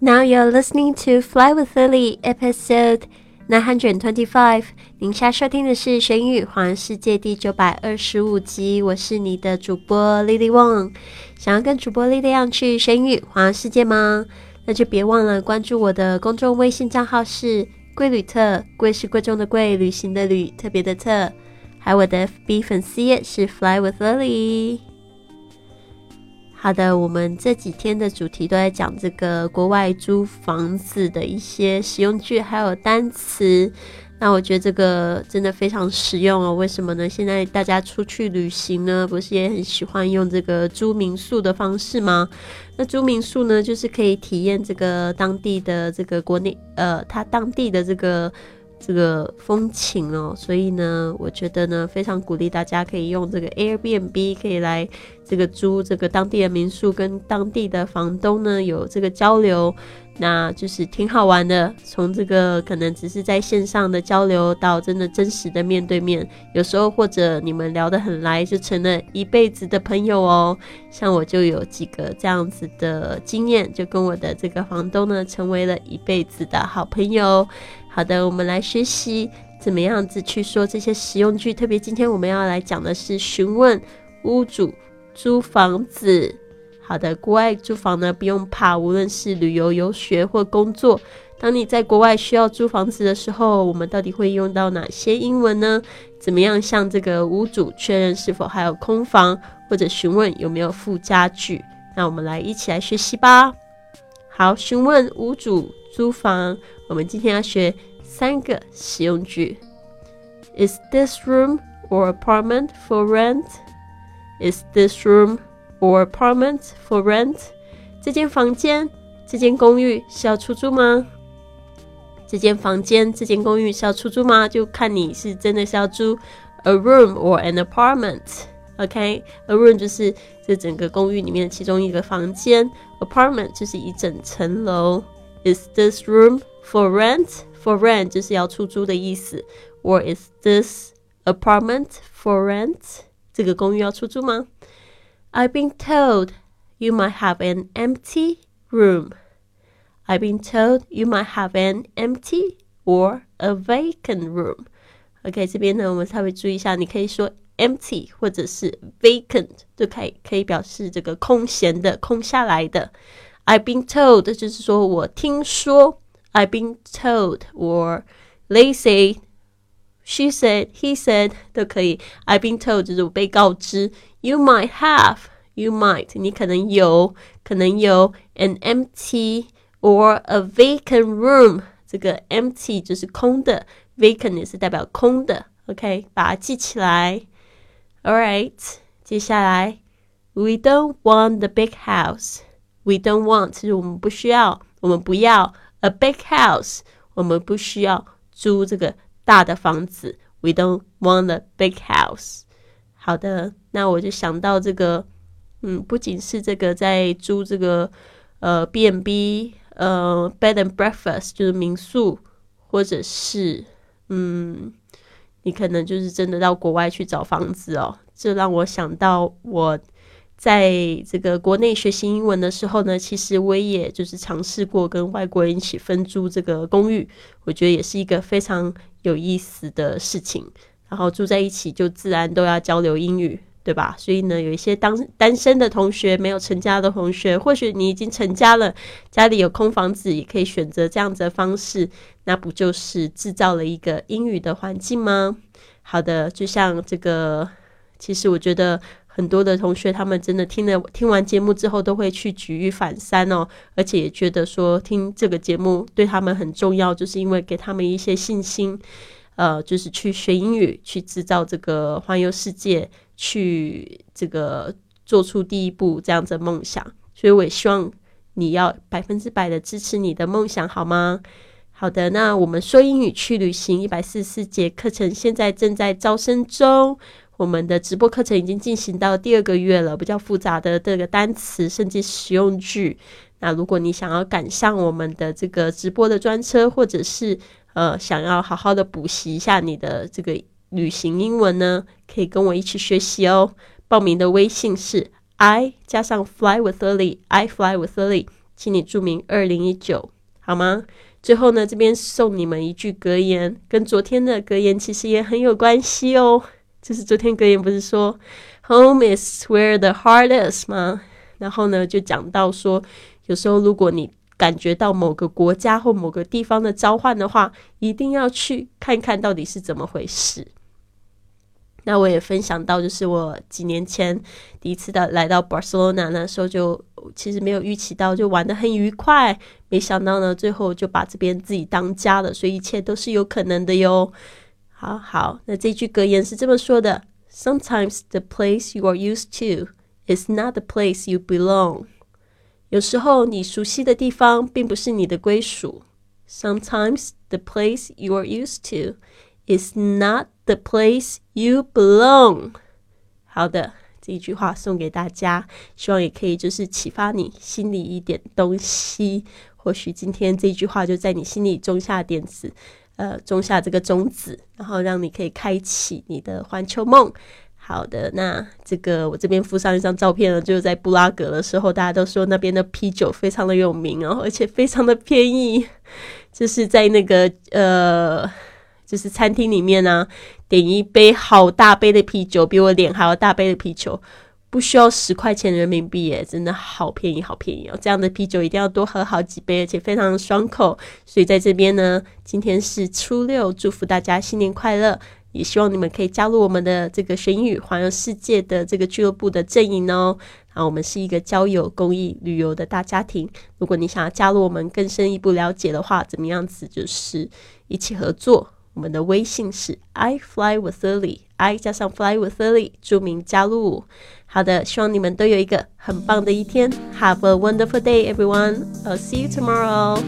Now you're listening to Fly with Lily, episode nine hundred twenty-five。您现在收听的是《玄宇环世界》第九百二十五集。我是你的主播 Lily Wong。想要跟主播 Lily 样去玄宇环世界吗？那就别忘了关注我的公众微信账号是“贵旅特”，贵是贵重的贵，旅行的旅，特别的特。还有我的 FB 粉丝页是 Fly with Lily。好的，我们这几天的主题都在讲这个国外租房子的一些实用句，还有单词。那我觉得这个真的非常实用哦。为什么呢？现在大家出去旅行呢，不是也很喜欢用这个租民宿的方式吗？那租民宿呢，就是可以体验这个当地的这个国内呃，它当地的这个。这个风情哦，所以呢，我觉得呢，非常鼓励大家可以用这个 Airbnb 可以来这个租这个当地的民宿，跟当地的房东呢有这个交流，那就是挺好玩的。从这个可能只是在线上的交流，到真的真实的面对面，有时候或者你们聊得很来，就成了一辈子的朋友哦。像我就有几个这样子的经验，就跟我的这个房东呢成为了一辈子的好朋友。好的，我们来学习怎么样子去说这些实用句。特别今天我们要来讲的是询问屋主租房子。好的，国外租房呢不用怕，无论是旅游、游学或工作，当你在国外需要租房子的时候，我们到底会用到哪些英文呢？怎么样向这个屋主确认是否还有空房，或者询问有没有附家具？那我们来一起来学习吧。好，询问屋主租房，我们今天要学。三个实用句：Is this room or apartment for rent? Is this room or apartment for rent? 这间房间、这间公寓是要出租吗？这间房间、这间公寓是要出租吗？就看你是真的是要租 a room or an apartment。OK，a room 就是这整个公寓里面的其中一个房间，apartment 就是一整层楼。Is this room for rent? For rent 就是要出租的意思。Or is this apartment for rent？这个公寓要出租吗？I've been told you might have an empty room. I've been told you might have an empty or a vacant room. OK，这边呢，我们稍微注意一下，你可以说 empty 或者是 vacant，都可以可以表示这个空闲的、空下来的。I've been told 就是说我听说。I've been told or they say, she said, he said 都可以。I've been told 就是我被告知。You might have, you might 你可能有，可能有 an empty or a vacant room。这个 empty 就是空的，vacant 也是代表空的。OK，把它记起来。 All right，接下来，We don't want the big house. We don't want 就是我们不需要，我们不要。A big house，我们不需要租这个大的房子。We don't want a big house。好的，那我就想到这个，嗯，不仅是这个在租这个呃 B and B，呃 bed and breakfast 就是民宿，或者是嗯，你可能就是真的到国外去找房子哦。这让我想到我。在这个国内学习英文的时候呢，其实我也就是尝试过跟外国人一起分租这个公寓，我觉得也是一个非常有意思的事情。然后住在一起就自然都要交流英语，对吧？所以呢，有一些当单身的同学，没有成家的同学，或许你已经成家了，家里有空房子，也可以选择这样子的方式，那不就是制造了一个英语的环境吗？好的，就像这个，其实我觉得。很多的同学，他们真的听了听完节目之后，都会去举一反三哦，而且也觉得说听这个节目对他们很重要，就是因为给他们一些信心，呃，就是去学英语，去制造这个环游世界，去这个做出第一步这样子梦想。所以我也希望你要百分之百的支持你的梦想，好吗？好的，那我们说英语去旅行一百四十四节课程现在正在招生中。我们的直播课程已经进行到第二个月了，比较复杂的这个单词甚至实用句。那如果你想要赶上我们的这个直播的专车，或者是呃想要好好的补习一下你的这个旅行英文呢，可以跟我一起学习哦。报名的微信是 i 加上 fly with Lily，i fly with Lily。请你注明二零一九，好吗？最后呢，这边送你们一句格言，跟昨天的格言其实也很有关系哦。就是昨天格言不是说 “Home is where the heart is” 吗？然后呢，就讲到说，有时候如果你感觉到某个国家或某个地方的召唤的话，一定要去看看到底是怎么回事。那我也分享到，就是我几年前第一次的来到 Barcelona 那时候，就其实没有预期到，就玩的很愉快。没想到呢，最后就把这边自己当家了，所以一切都是有可能的哟。好好，那这句格言是这么说的：Sometimes the place you are used to is not the place you belong。有时候你熟悉的地方并不是你的归属。Sometimes the place you are used to is not The place you belong。好的，这一句话送给大家，希望也可以就是启发你心里一点东西。或许今天这句话就在你心里种下点子，呃，种下这个种子，然后让你可以开启你的环球梦。好的，那这个我这边附上一张照片了，就是在布拉格的时候，大家都说那边的啤酒非常的有名哦，而且非常的便宜，就是在那个呃。就是餐厅里面呢，点一杯好大杯的啤酒，比我脸还要大杯的啤酒，不需要十块钱人民币耶，真的好便宜，好便宜哦！这样的啤酒一定要多喝好几杯，而且非常爽口。所以在这边呢，今天是初六，祝福大家新年快乐，也希望你们可以加入我们的这个学英语环游世界的这个俱乐部的阵营哦。啊我们是一个交友、公益、旅游的大家庭。如果你想要加入我们更深一步了解的话，怎么样子就是一起合作。我们的微信是 I fly with Lily，I 加上 fly with Lily，注明加入。好的，希望你们都有一个很棒的一天。Have a wonderful day, everyone. I'll see you tomorrow.